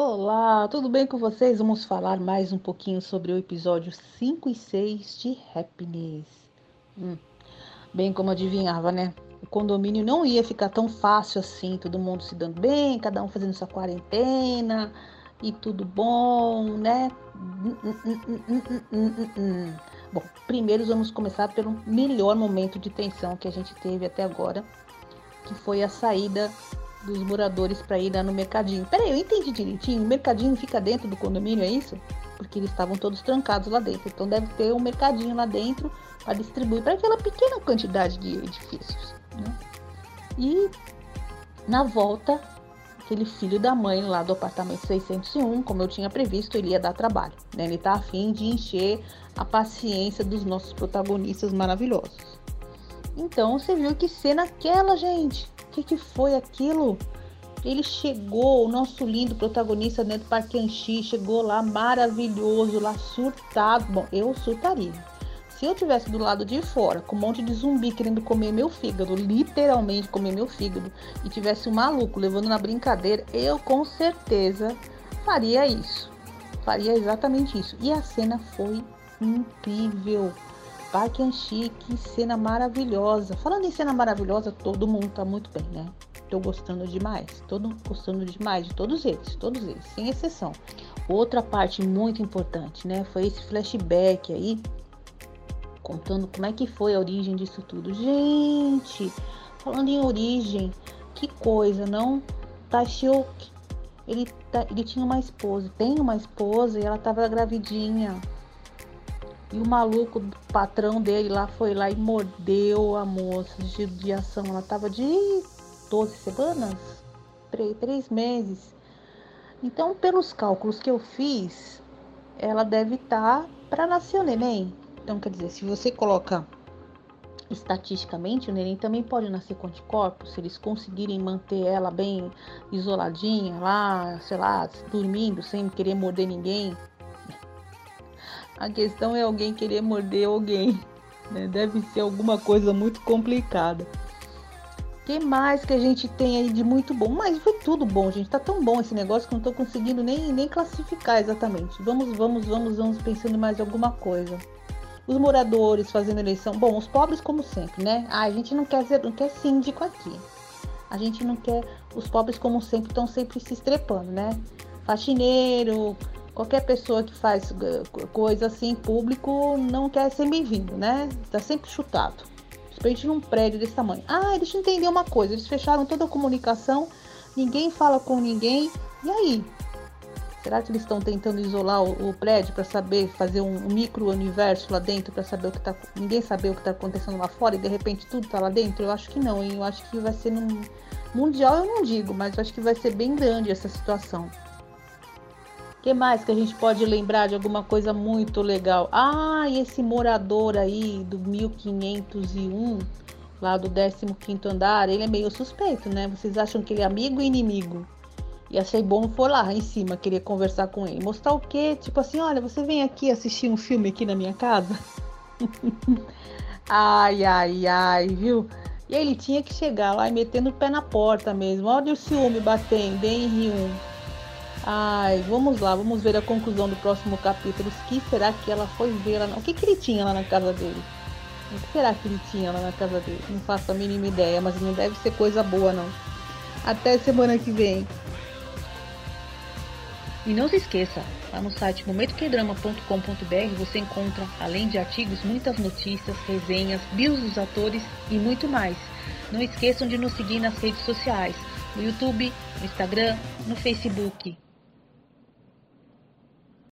Olá, tudo bem com vocês? Vamos falar mais um pouquinho sobre o episódio 5 e 6 de Happiness. Hum, bem como adivinhava, né? O condomínio não ia ficar tão fácil assim, todo mundo se dando bem, cada um fazendo sua quarentena e tudo bom, né? Bom, primeiro vamos começar pelo melhor momento de tensão que a gente teve até agora, que foi a saída dos moradores para ir lá no mercadinho. Peraí, eu entendi direitinho. O mercadinho fica dentro do condomínio, é isso? Porque eles estavam todos trancados lá dentro. Então deve ter um mercadinho lá dentro para distribuir para aquela pequena quantidade de edifícios. Né? E na volta, aquele filho da mãe lá do apartamento 601, como eu tinha previsto, ele ia dar trabalho. Né? Ele tá afim de encher a paciência dos nossos protagonistas maravilhosos. Então você viu que cena aquela, gente que, que foi aquilo? Ele chegou, o nosso lindo protagonista dentro do Parque Anchi, chegou lá maravilhoso, lá surtado. Bom, eu surtaria. Se eu tivesse do lado de fora, com um monte de zumbi querendo comer meu fígado, literalmente comer meu fígado, e tivesse um maluco levando na brincadeira, eu com certeza faria isso. Faria exatamente isso. E a cena foi incrível. Parque Anchi, cena maravilhosa. Falando em cena maravilhosa, todo mundo tá muito bem, né? Tô gostando demais. Todo gostando demais de todos eles, todos eles, sem exceção. Outra parte muito importante, né? Foi esse flashback aí, contando como é que foi a origem disso tudo. Gente, falando em origem, que coisa, não? Tashiok, ele, tá, ele tinha uma esposa, tem uma esposa e ela tava gravidinha. E o maluco, o patrão dele lá, foi lá e mordeu a moça de judiação. Ela tava de 12 semanas? 3, 3 meses. Então, pelos cálculos que eu fiz, ela deve estar tá para nascer o neném. Então, quer dizer, se você coloca estatisticamente, o neném também pode nascer com anticorpos, se eles conseguirem manter ela bem isoladinha lá, sei lá, dormindo, sem querer morder ninguém, a questão é alguém querer morder alguém. Né? Deve ser alguma coisa muito complicada. que mais que a gente tem aí de muito bom? Mas foi tudo bom, gente. Tá tão bom esse negócio que não tô conseguindo nem, nem classificar exatamente. Vamos, vamos, vamos, vamos pensando em mais alguma coisa. Os moradores fazendo eleição. Bom, os pobres como sempre, né? Ah, a gente não quer, não quer síndico aqui. A gente não quer. Os pobres, como sempre, estão sempre se estrepando, né? Faxineiro, qualquer pessoa que faz eh, coisa assim público não quer ser bem-vindo, né? Tá sempre chutado. Principalmente num prédio desse tamanho. Ah, deixa eu entender uma coisa. Eles fecharam toda a comunicação, ninguém fala com ninguém. E aí? Será que eles estão tentando isolar o, o prédio para saber fazer um, um micro-universo lá dentro para saber o que tá, ninguém saber o que está acontecendo lá fora e de repente tudo está lá dentro? Eu acho que não, hein? Eu acho que vai ser num mundial, eu não digo, mas eu acho que vai ser bem grande essa situação que mais que a gente pode lembrar de alguma coisa muito legal? Ah, e esse morador aí do 1501, lá do 15 andar, ele é meio suspeito, né? Vocês acham que ele é amigo ou inimigo? E achei bom for lá em cima, queria conversar com ele. Mostrar o quê? Tipo assim, olha, você vem aqui assistir um filme aqui na minha casa? ai, ai, ai, viu? E aí ele tinha que chegar lá e metendo o pé na porta mesmo. Olha o ciúme batendo, hein, Rio? Ai, vamos lá, vamos ver a conclusão do próximo capítulo. O que será que ela foi ver lá? O que, que ele tinha lá na casa dele? O que será que ele tinha lá na casa dele? Não faço a mínima ideia, mas não deve ser coisa boa, não. Até semana que vem. E não se esqueça, lá no site momentoquedrama.com.br você encontra, além de artigos, muitas notícias, resenhas, bios dos atores e muito mais. Não esqueçam de nos seguir nas redes sociais, no YouTube, no Instagram, no Facebook.